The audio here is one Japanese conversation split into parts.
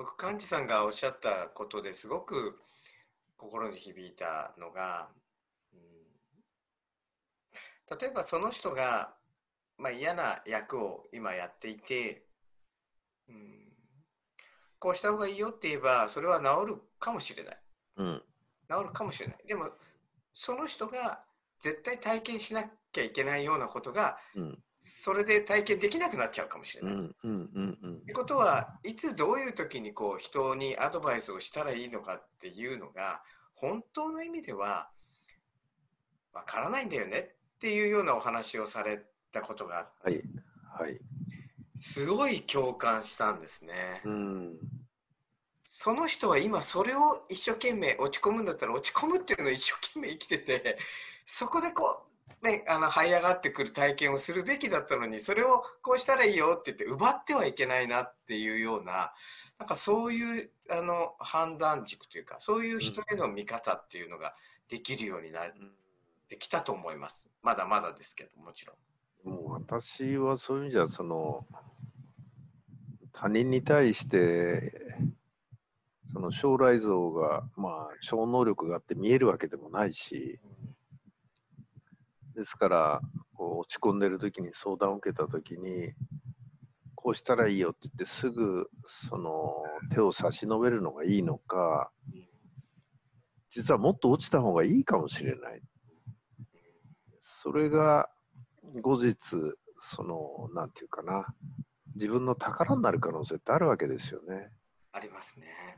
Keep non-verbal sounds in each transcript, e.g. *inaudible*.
僕幹事さんがおっしゃったことですごく心に響いたのが、うん、例えばその人が、まあ、嫌な役を今やっていて、うん、こうした方がいいよって言えばそれは治るかもしれない、うん、治るかもしれない。でもその人が絶対体験しなきゃいけないようなことが、うん、それで体験できなくなっちゃうかもしれない。と、いうことはいつどういう時にこう人にアドバイスをしたらいいのかっていうのが本当の意味ではわからないんだよねっていうようなお話をされたことがあって、はいはい、すごい共感したんですね。うんその人は今それを一生懸命落ち込むんだったら落ち込むっていうのを一生懸命生きててそこでこうねあの這い上がってくる体験をするべきだったのにそれをこうしたらいいよって言って奪ってはいけないなっていうようななんかそういうあの判断軸というかそういう人への見方っていうのができるようになってきたと思います。まだまだですけどもちろん。もう私はそういう意味じゃその他人に対してその将来像が、まあ、超能力があって見えるわけでもないし、ですから、こう落ち込んでる時に相談を受けた時に、こうしたらいいよって言ってすぐその手を差し伸べるのがいいのか、実はもっと落ちた方がいいかもしれない。それが後日、その、なんていうかな、自分の宝になる可能性ってあるわけですよね。ありますね。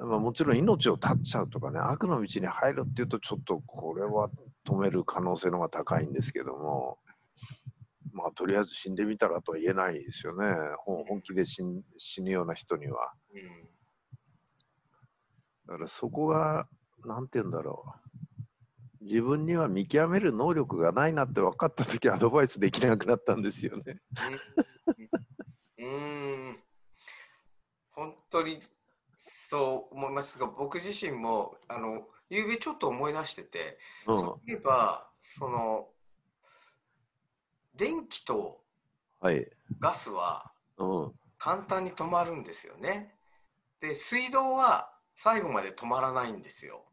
まあ、もちろん命を絶っちゃうとかね、悪の道に入るっていうと、ちょっとこれは止める可能性の方が高いんですけども、まあ、とりあえず死んでみたらとは言えないですよね、本気で死ぬような人には。だからそこが、なんて言うんだろう。自分には見極める能力がないなって分かったとき、アドバイスできなくなったんですよね。うん、本当にそう思います。が僕自身もあの昨べちょっと思い出してて、うん、そういえばその電気とガスは簡単に止まるんですよね。で水道は最後まで止まらないんですよ。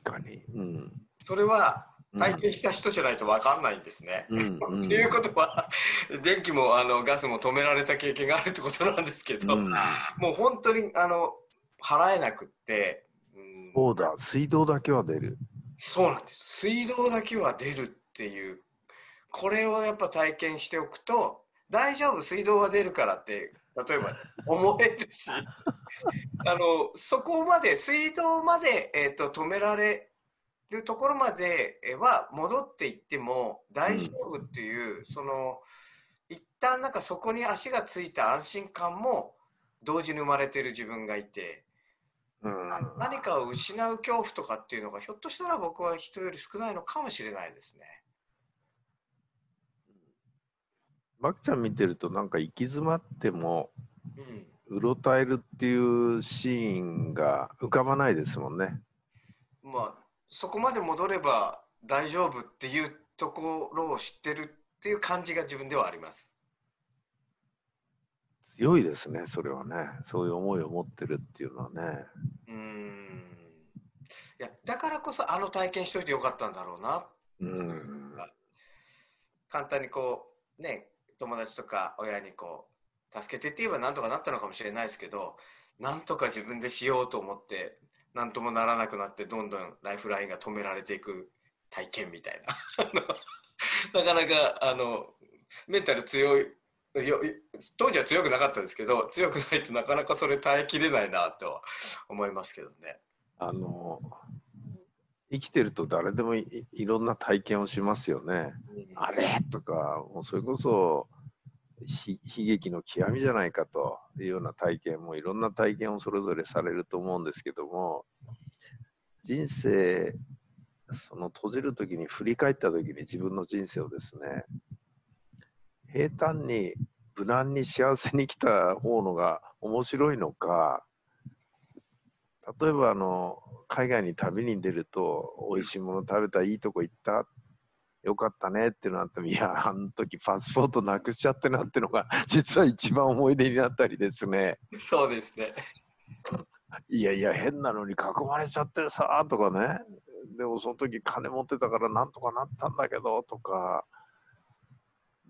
確かに、うん、それは体験した人じゃないと分かんないんですね。*laughs* っていうことは電気もあのガスも止められた経験があるってことなんですけど、うん、もう本当にあの払えなくって、うん、そうだ。水道だけは出る。そうなんです。水道だけは出るっていう。これをやっぱ体験しておくと大丈夫水道は出るからって例えば *laughs* 思えるし。あのそこまで水道まで、えーと止められるところまでは戻っていっても大丈夫っていう、うん、その一旦なんかそこに足がついた安心感も同時に生まれてる自分がいて、うん、何かを失う恐怖とかっていうのがひょっとしたら僕は人より少ないのかもしれないですね。マキちゃん見てるとなんか行き詰まっても、うろたえるっていうシーンが浮かばないですもんね。まあそこまで戻れば大丈夫っていうところを知ってるっていう感じが自分ではあります。強いですね、それはね。そういう思いを持ってるっていうのはね。うん。いや、だからこそあの体験しといてよかったんだろうな。うん。簡単にこう、ね、友達とか親にこう、助けてって言えばなんとかなったのかもしれないですけど、なんとか自分でしようと思って何ともならなくなってどんどんライフラインが止められていく体験みたいな *laughs* なかなかあのメンタル強い当時は強くなかったですけど強くないとなかなかそれ耐えきれないなと思いますけどね。あの生きてると誰でもいろんな体験をしますよね。うん、あれとかもうそれこそ悲劇の極みじゃないかというような体験もいろんな体験をそれぞれされると思うんですけども人生その閉じる時に振り返った時に自分の人生をですね平坦に無難に幸せに来た方のが面白いのか例えばあの海外に旅に出ると美味しいもの食べたいいとこ行ったよかったねってなっても、いや、あの時パスポートなくしちゃってなってのが、実は一番思い出になったりですね。そうですね。いやいや、変なのに囲まれちゃってさ、とかね。でもその時金持ってたからなんとかなったんだけど、とか。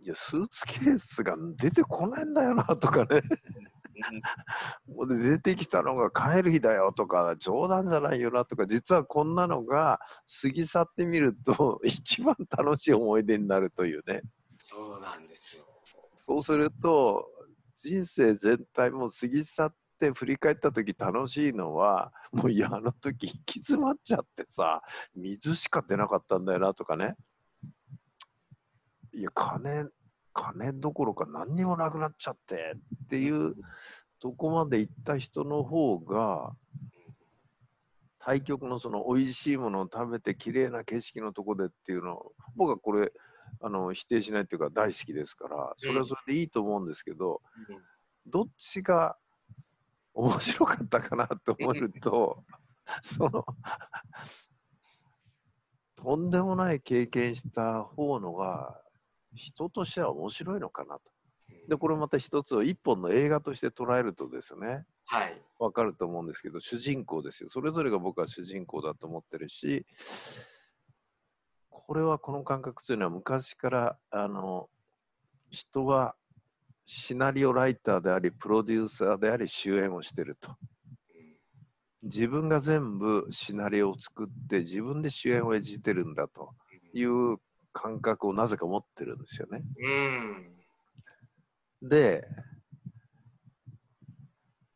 いや、スーツケースが出てこないんだよな、とかね。で出てきたのが帰る日だよとか冗談じゃないよなとか。実はこんなのが過ぎ去ってみると *laughs* 一番楽しい思い出になるというね。そうなんですよ。そうすると人生全体も過ぎ去って振り返った時楽しいのはもういやあの時行き詰まっちゃってさ水しか出なかったんだよなとかねいや金金どころか何にもなくなっちゃってっていうとこまで行った人の方が対極のその美味しいものを食べて綺麗な景色のとこでっていうのを僕はこれあの否定しないっていうか大好きですからそれはそれでいいと思うんですけど、どっちが面白かったかなと思うと *laughs* そのとんでもない経験した方のが人としては面白いのかなと。で、これまた一つを一本の映画として捉えるとですね、はい。わかると思うんですけど、主人公ですよ。それぞれが僕は主人公だと思ってるし、これはこの感覚というのは昔から、あの、人はシナリオライターであり、プロデューサーであり、主演をしてると。自分が全部シナリオを作って、自分で主演を演じてるんだという感覚をなぜか持ってるんですよね。うん。で、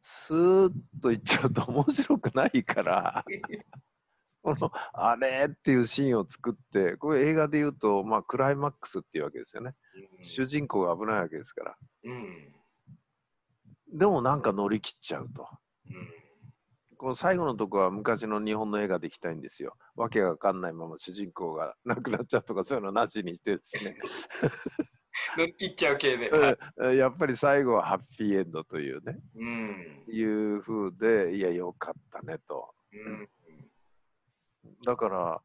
スーッと言っちゃうと面白くないから、*laughs* このあれっていうシーンを作って、これ映画で言うと、まあ、クライマックスっていうわけですよね。主人公が危ないわけですから。うん。でもなんか乗り切っちゃうと。うん。この最後のとこは昔の日本の映画でいきたいんですよ。わけがわかんないまま主人公が *laughs* 亡くなっちゃうとかそういうのなしにしてですね。いっちゃう系で。やっぱり最後はハッピーエンドというね、うん。いう風で、いや、よかったねと。うん。だから、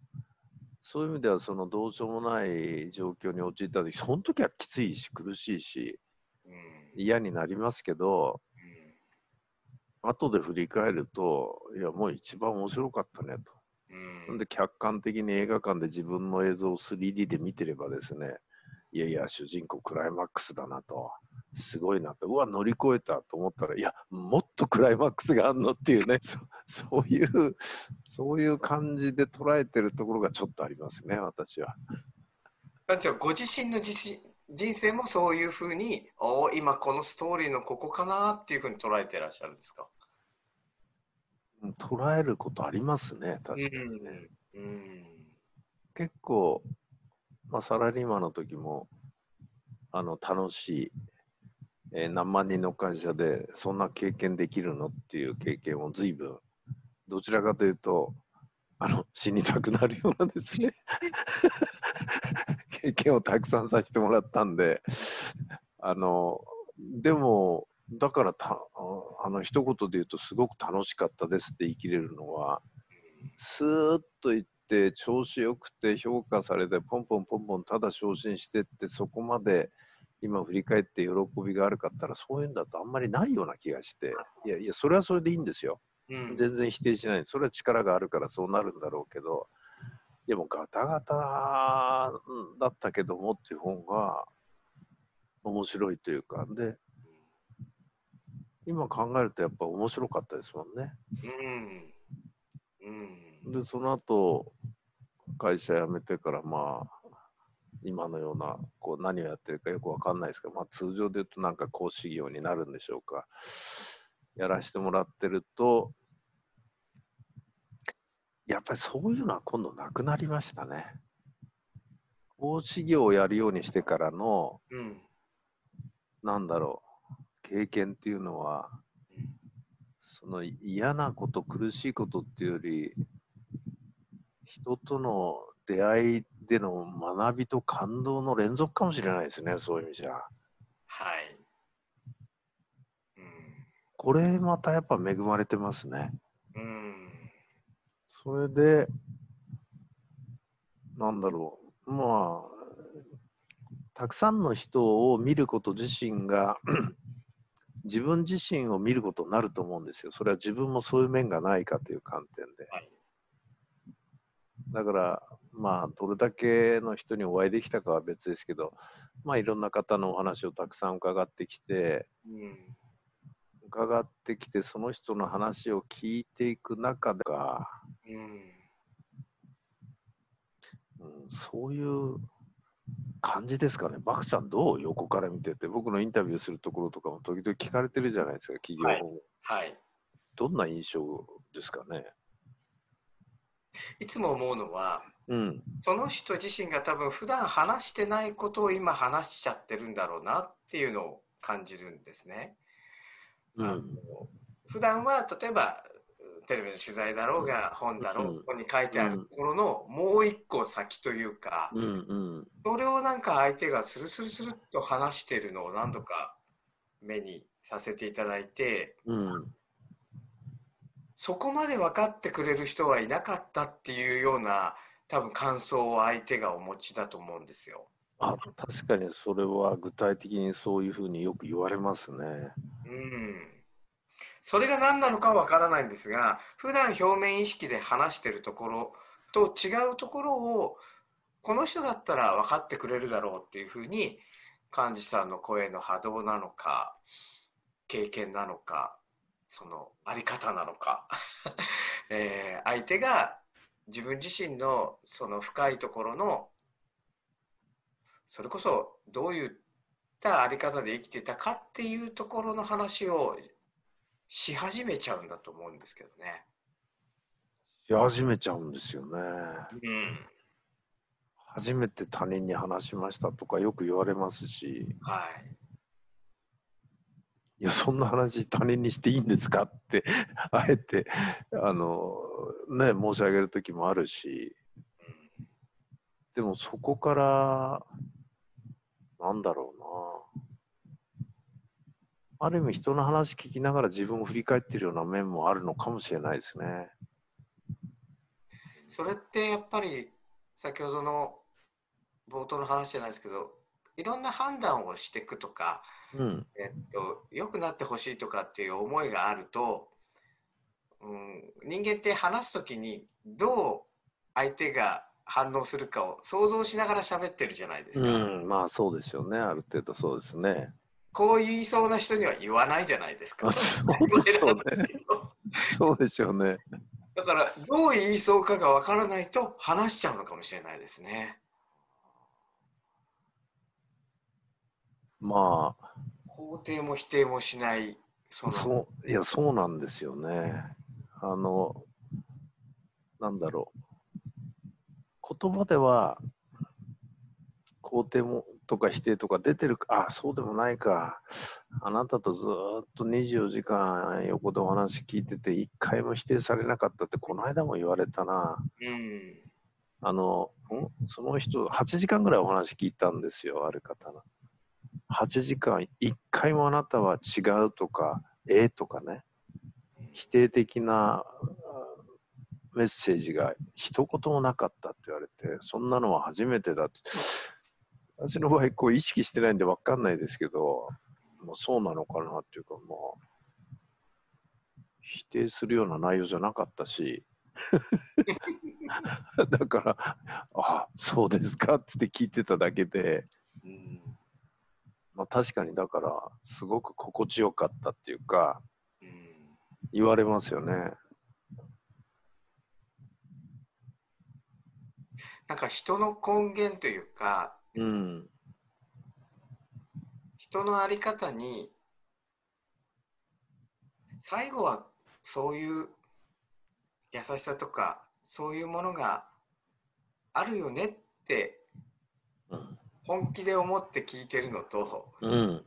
そういう意味では、そのどうしようもない状況に陥った時、その時はきついし、苦しいし、うん。嫌になりますけど、後で振り返ると、いや、もう一番面白かったねと。うん。で、客観的に映画館で自分の映像を 3D で見てればですね、いやいや、主人公クライマックスだなと。すごいなと。うわ、乗り越えたと思ったら、いや、もっとクライマックスがあんのっていうね、*laughs* そそういう、そういう感じで捉えてるところがちょっとありますね、私は。なんていうかご自身の自身人生もそういうふうに、おー今このストーリーのここかなっていうふうに捉えてらっしゃるんですか？うん捉えることありますね、確かにね。うん。結構、まあ、サラリーマンの時も、あの、楽しい、えー何万人の会社でそんな経験できるのっていう経験を随分、どちらかというと、あの、死にたくなるようなですね、*laughs* 経験をたくさんさせてもらったんで、あの、でも、だからた、あの、一言で言うと、すごく楽しかったですって言い切れるのは、スーッといって調子よくて評価されてポンポンポンポンただ昇進してってそこまで今振り返って喜びがあるかったらそういうんだとあんまりないような気がしていやいやそれはそれでいいんですよ。うん。全然否定しない。それは力があるからそうなるんだろうけどいやもうガタガタうんだったけどもっていう方が面白いというか。で今考えるとやっぱ面白かったですもんね。うん。うん。で、その後、会社辞めてから、まあ、今のような、こう、何をやってるかよくわかんないですけど、まあ、通常で言うとなんか講師業になるんでしょうか。やらせてもらってると、やっぱりそういうのは今度なくなりましたね。講師業をやるようにしてからの、うん。なんだろう、経験っていうのは、その嫌なこと、苦しいことっていうより、人との出会いでの学びと感動の連続かもしれないですね、そういう意味じゃ。はい。うん。これまたやっぱ恵まれてますね。うん。それで、なんだろう、まあ、たくさんの人を見ること自身が自分自身を見ることになると思うんですよ。それは自分もそういう面がないかという観点で。はいだから、まあ、どれだけの人にお会いできたかは別ですけど、まあ、いろんな方のお話をたくさん伺ってきて、うん伺ってきて、その人の話を聞いていく中でか、うんうん、そういう感じですかね。バクちゃんどう？横から見てて、僕のインタビューするところとかも時々聞かれてるじゃないですか、企業も。はいどんな印象ですかね？いつも思うのはうん。その人自身が多分普段話してないことを今話しちゃってるんだろうなっていうのを感じるんですね。うん。普段は例えばテレビの取材だろうが本だろう、うんここに書いてあるところのもう一個先というか、うんうん。それをなんか相手がスルスルスルっと話してるのを何度か目にさせていただいてうん。そこまで分かってくれる人はいなかったっていうような多分感想を相手がお持ちだと思うんですよ。あ、確かにそれは具体的にそういうふうによく言われますね。うんそれが何なのかわからないんですが普段表面意識で話してるところと違うところをこの人だったら分かってくれるだろうっていうふうに幹事さんの声の波動なのか経験なのかそのあり方なのか、*laughs* えー相手が自分自身のその深いところのそれこそどういったあり方で生きてたかっていうところの話をし始めちゃうんだと思うんですけどね。し始めちゃうんですよね。うん、初めて他人に話しましたとかよく言われますし、はい。いや、そんな話他人にしていいんですかって、*laughs* あえて、あの、ね、申し上げる時もあるし、でもそこから、なんだろうな。ある意味人の話聞きながら自分を振り返ってるような面もあるのかもしれないですね。それってやっぱり先ほどの冒頭の話じゃないですけどいろんな判断をしていくとか、うん。えっと、良くなってほしいとかっていう思いがあると、うん、人間って話す時にどう相手が反応するかを想像しながら喋ってるじゃないですか。うん、まあそうですよね。ある程度そうですね。こう言いそうな人には言わないじゃないですか。そうでしょうね。そうでしょうね。だからどう言いそうかがわからないと話しちゃうのかもしれないですね。まあ、肯定も否定もしないそのそう、いや、そうなんですよね。あの、なんだろう。言葉では、肯定もとか否定とか出てるか、あ、そうでもないか。あなたとずーっと24時間横でお話聞いてて、一回も否定されなかったって、この間も言われたな。うんあの、ん？その人、8時間ぐらいお話聞いたんですよ、ある方の。8時間、一回もあなたは違うとか、ええとかね、否定的なあメッセージが一言もなかったって言われて、そんなのは初めてだって。私の場合、こう意識してないんで分かんないですけど、まあ、そうなのかなっていうか、まあ、否定するような内容じゃなかったし、*laughs* だから、あそうですかって聞いてただけで、うんまあ、確かにだから、すごく心地よかったっていうか、うん言われますよね。なんか人の根源というかうん。人の在り方に最後はそういう優しさとかそういうものがあるよねってうん。本気で思って聞いてるのとうん。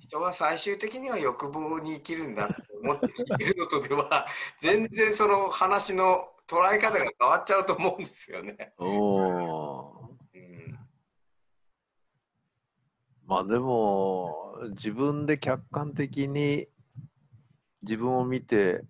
人は最終的には欲望に生きるんだって思って聞いてるのとでは *laughs* 全然その話の捉え方が変わっちゃうと思うんですよね。おーうんまあでも、自分で客観的に自分を見て、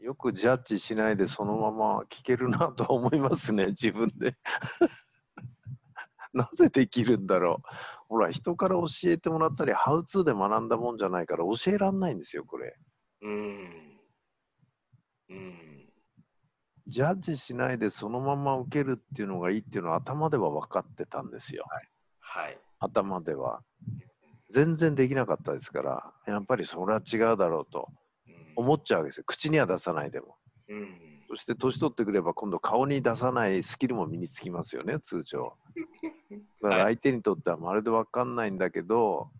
よくジャッジしないでそのまま聞けるなとは思いますね、*laughs* 自分で。*laughs* なぜできるんだろう。ほら、人から教えてもらったり、ハウツーで学んだもんじゃないから教えらんないんですよ、これ。うん。うん。ジャッジしないでそのまま受けるっていうのがいいっていうのは頭では分かってたんですよ。はい。頭では。全然できなかったですから、やっぱりそれは違うだろうとうん思っちゃうわけですよ。口には出さないでも。うん。そして年取ってくれば今度顔に出さないスキルも身につきますよね、通常。*laughs* だから相手にとってはまるで分かんないんだけど、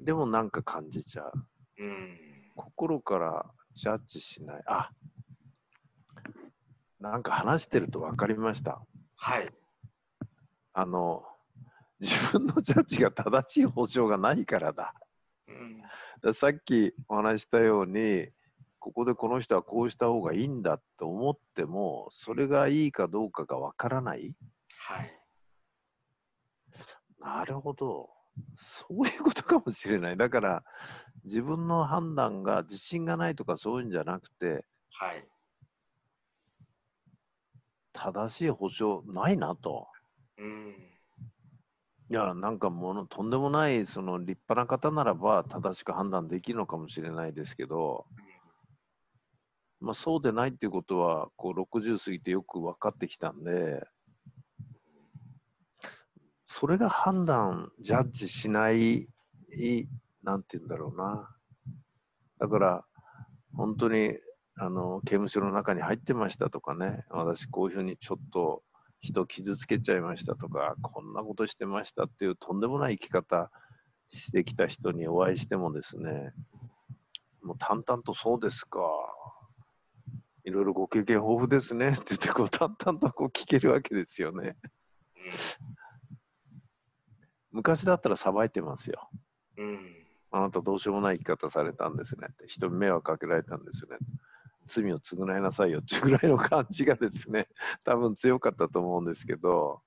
でもなんか感じちゃう。うん。心からジャッジしない。あなんか話してると分かりました。はい。あの、自分のジャッジが正しい保証がないからだ。うん。さっきお話ししたように、ここでこの人はこうした方がいいんだと思っても、それがいいかどうかが分からない。はい。なるほど。そういうことかもしれない。だから、自分の判断が自信がないとかそういうんじゃなくて、はい。正しい保証ないなと。うん。いや、なんかもの、とんでもない、その立派な方ならば正しく判断できるのかもしれないですけど、まあ、そうでないっていうことは、こう60過ぎてよく分かってきたんで、それが判断、ジャッジしない、なんて言うんだろうな。だから、本当に、あの、刑務所の中に入ってましたとかね、私こういうふうにちょっと人傷つけちゃいましたとか、こんなことしてましたっていうとんでもない生き方してきた人にお会いしてもですね、もう淡々とそうですか。いろいろご経験豊富ですねって言ってこう淡々とこう聞けるわけですよね。昔だったらさばいてますよ。うん。うん。あなたどうしようもない生き方されたんですねって。人に迷惑かけられたんですよね。罪を償いなさいよっていうぐらいの感じがですね、*laughs* 多分強かったと思うんですけど、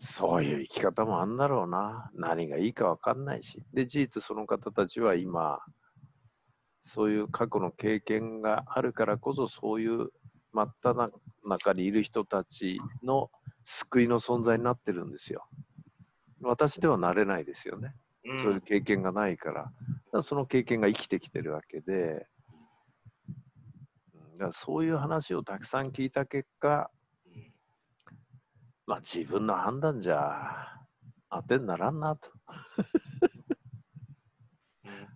そういう生き方もあんだろうな。何がいいか分かんないし。で、事実その方たちは今、そういう過去の経験があるからこそ、そういう真っ只中にいる人たちの救いの存在になってるんですよ。私ではなれないですよね。うん。そういう経験がないから。だからその経験が生きてきてるわけで、うんだからそういう話をたくさん聞いた結果、うんまあ自分の判断じゃ当てにならんなと。うん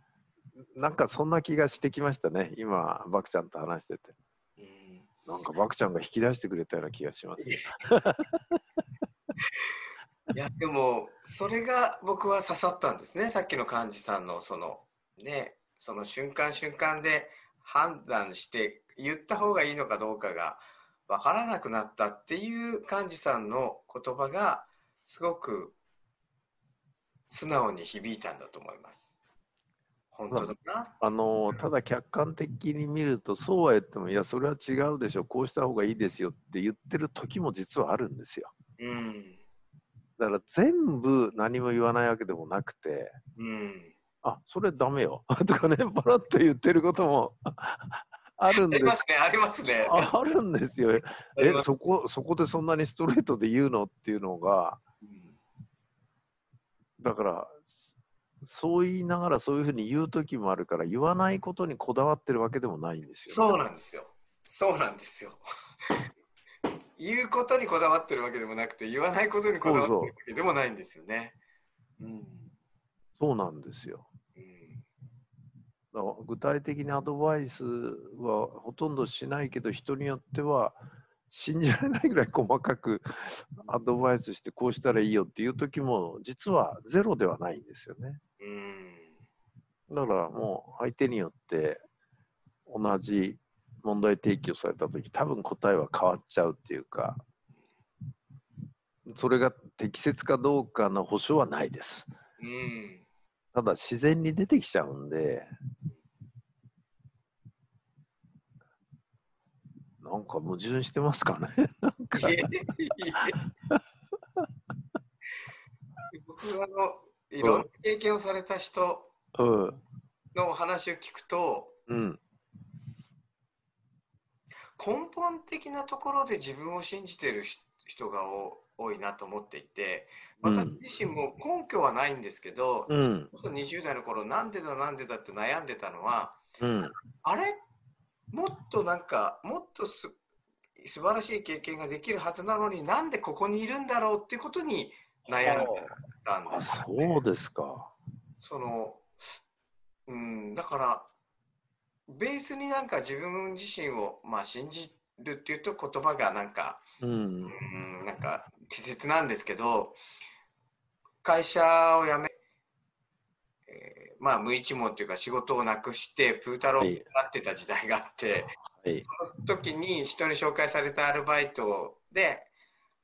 なんかそんな気がしてきましたね。今、バクちゃんと話してて。うんなんかバクちゃんが引き出してくれたような気がします。*laughs* いやでもそれが僕は刺さったんですねさっきの幹事さんのそのねその瞬間瞬間で判断して言った方がいいのかどうかが分からなくなったっていう幹事さんの言葉がすごく素直に響いたんだと思います。本当だな。あのただ客観的に見ると、そうは言っても、いや、それは違うでしょ、こうした方がいいですよって言ってる時も実はあるんですよ。うん。だから全部何も言わないわけでもなくて、うん。あそれダメよ *laughs* とかね、パラッと言ってることも *laughs* あるんですありますね、ありますね。ああるんですよ。えそこ、そこでそんなにストレートで言うのっていうのが、うんだから、そう言いながらそういうふうに言う時もあるから、言わないことにこだわってるわけでもないんですよ、そうなんですよ。そうなんですよ。言うことにこだわってるわけでもなくて、言わないことにこだわってるわけでもないんですよね。うん。そうなんですよ。うん。具体的にアドバイスはほとんどしないけど、人によっては信じられないぐらい細かくアドバイスしてこうしたらいいよっていう時も実はゼロではないんですよね。うん。だからもう相手によって同じ問題提起をされた時多分答えは変わっちゃうっていうかそれが適切かどうかの保証はないです。うん。ただ自然に出てきちゃうんでなんか矛盾してますかね？なんか僕はあのいろんな経験をされた人うんのお話を聞くと、うん。根本的なところで自分を信じている人人がお多いなと思っていて、うん私自身も根拠はないんですけど、うん。その20代の頃、なんでだなんでだって悩んでたのは、うん。あれ？もっとなんか、もっとす素晴らしい経験ができるはずなのになんでここにいるんだろうっていうことに悩んでたんあ、です。そうですか。その、うん、だから、ベースになんか自分自身を、まあ、信じるっていうと言葉がなんか、うん。うん、なんか稚拙なんですけど、会社を辞め、えーまあ、無一文というか仕事をなくして、プータローになってた時代があって、はい。その時に人に紹介されたアルバイトで、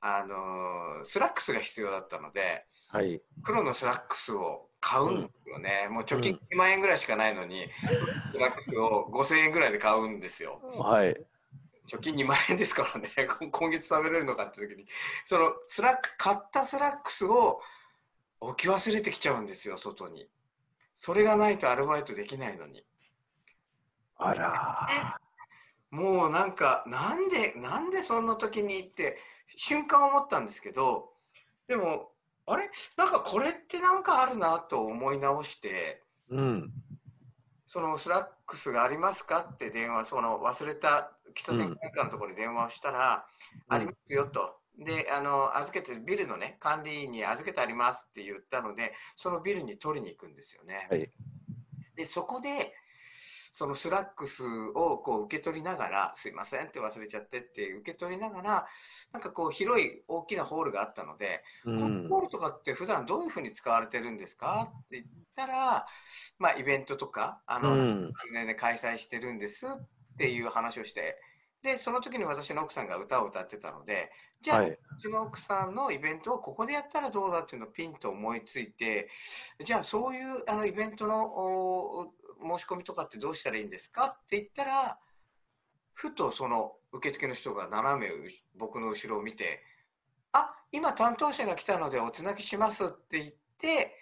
あのースラックスが必要だったので、はい。黒のスラックスを買うんですよね。もう貯金2万円ぐらいしかないのに、スラックスを5000円ぐらいで買うんですよ。はい。貯金2万円ですからね、今 *laughs* 今月食べれるのかって時に、そのスラック、買ったスラックスを置き忘れてきちゃうんですよ、外に。それがないとアルバイトできないのに。あら。もうなんか、なんで、なんでそんな時にって瞬間思ったんですけど、でも、あれ？なんかこれってなんかあるなと思い直して、うん。そのスラックスがありますかって電話、その忘れた喫茶店なんかのところに電話をしたら、うんありますよと。で、あの、預けて、ビルのね、管理員に預けてありますって言ったので、そのビルに取りに行くんですよね。はい。で、そこで、そのスラックスをこう受け取りながら、すいませんって忘れちゃってって受け取りながら、なんかこう広い大きなホールがあったので、うこのホールとかって普段どういうふうに使われてるんですか？って言ったら、まあイベントとか、あうの、ん。年で開催してるんですっていう話をして、で、その時に私の奥さんが歌を歌ってたので、じゃあ、はい。うちの奥さんのイベントをここでやったらどうだっていうのをピンと思いついて、じゃあそういうあのイベントのお申し込みとかってどうしたらいいんですか？って言ったら、ふとその受付の人が斜めう僕の後ろを見て、あ、今担当者が来たのでおつなぎしますって言って、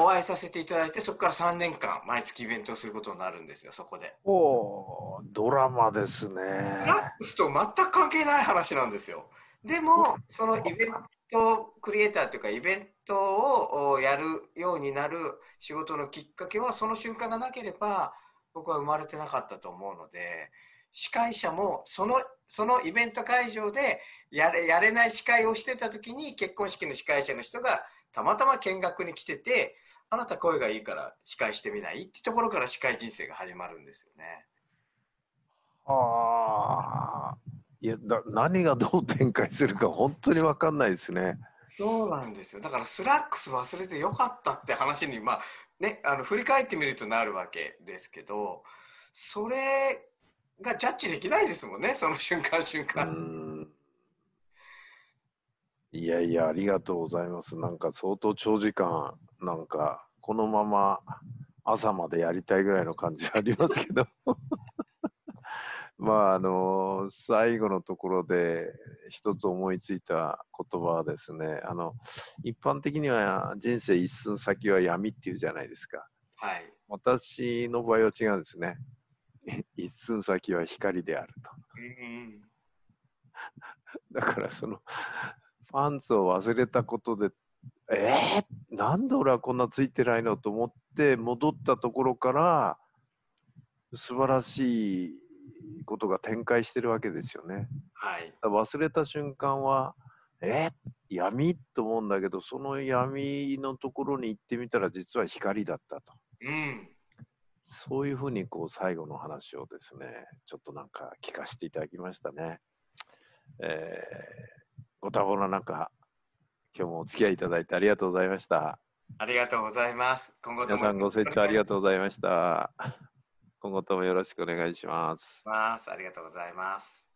お会いさせていただいて、そこから3年間毎月イベントをすることになるんですよ、そこで。おお、ドラマですね。フラックスと全く関係ない話なんですよ。でも、そのイベントクリエイターというか、イベントをやるようになる仕事のきっかけは、その瞬間がなければ、僕は生まれてなかったと思うので、司会者もそのそのイベント会場でやれやれない司会をしてた時に結婚式の司会者の人がたまたま見学に来ててあなた声がいいから司会してみない？ってところから司会人生が始まるんですよね。ああ。いやだ、何がどう展開するか本当に分かんないですね。そうなんですよ。だからスラックス忘れてよかったって話に、まあね、あの振り返ってみるとなるわけですけど、それがジャッジできないですもんね、その瞬間瞬う間。ん。いやいや、ありがとうございます。なんか相当長時間、なんかこのまま朝までやりたいぐらいの感じありますけど。まあ、あの、最後のところで一つ思いついた言葉はですね、あの、一般的には人生一寸先は闇っていうじゃないですか。はい。私の場合は違うんですね。*laughs* 一寸先は光であると。うん *laughs* だからそのパンツを忘れたことで、えー、なんで俺はこんなついてないの？と思って戻ったところから素晴らしいことが展開してるわけですよね。はい。忘れた瞬間は、え？闇？と思うんだけど、その闇のところに行ってみたら実は光だったと。うん。そういうふうにこう最後の話をですね、ちょっとなんか聞かせていただきましたね。えー、ご多忙な中、今日もお付き合いいただいてありがとうございました。ありがとうございます。今後とも皆さんご清聴ありがとうございました。今後ともよろしくお願いします。ます。ありがとうございます。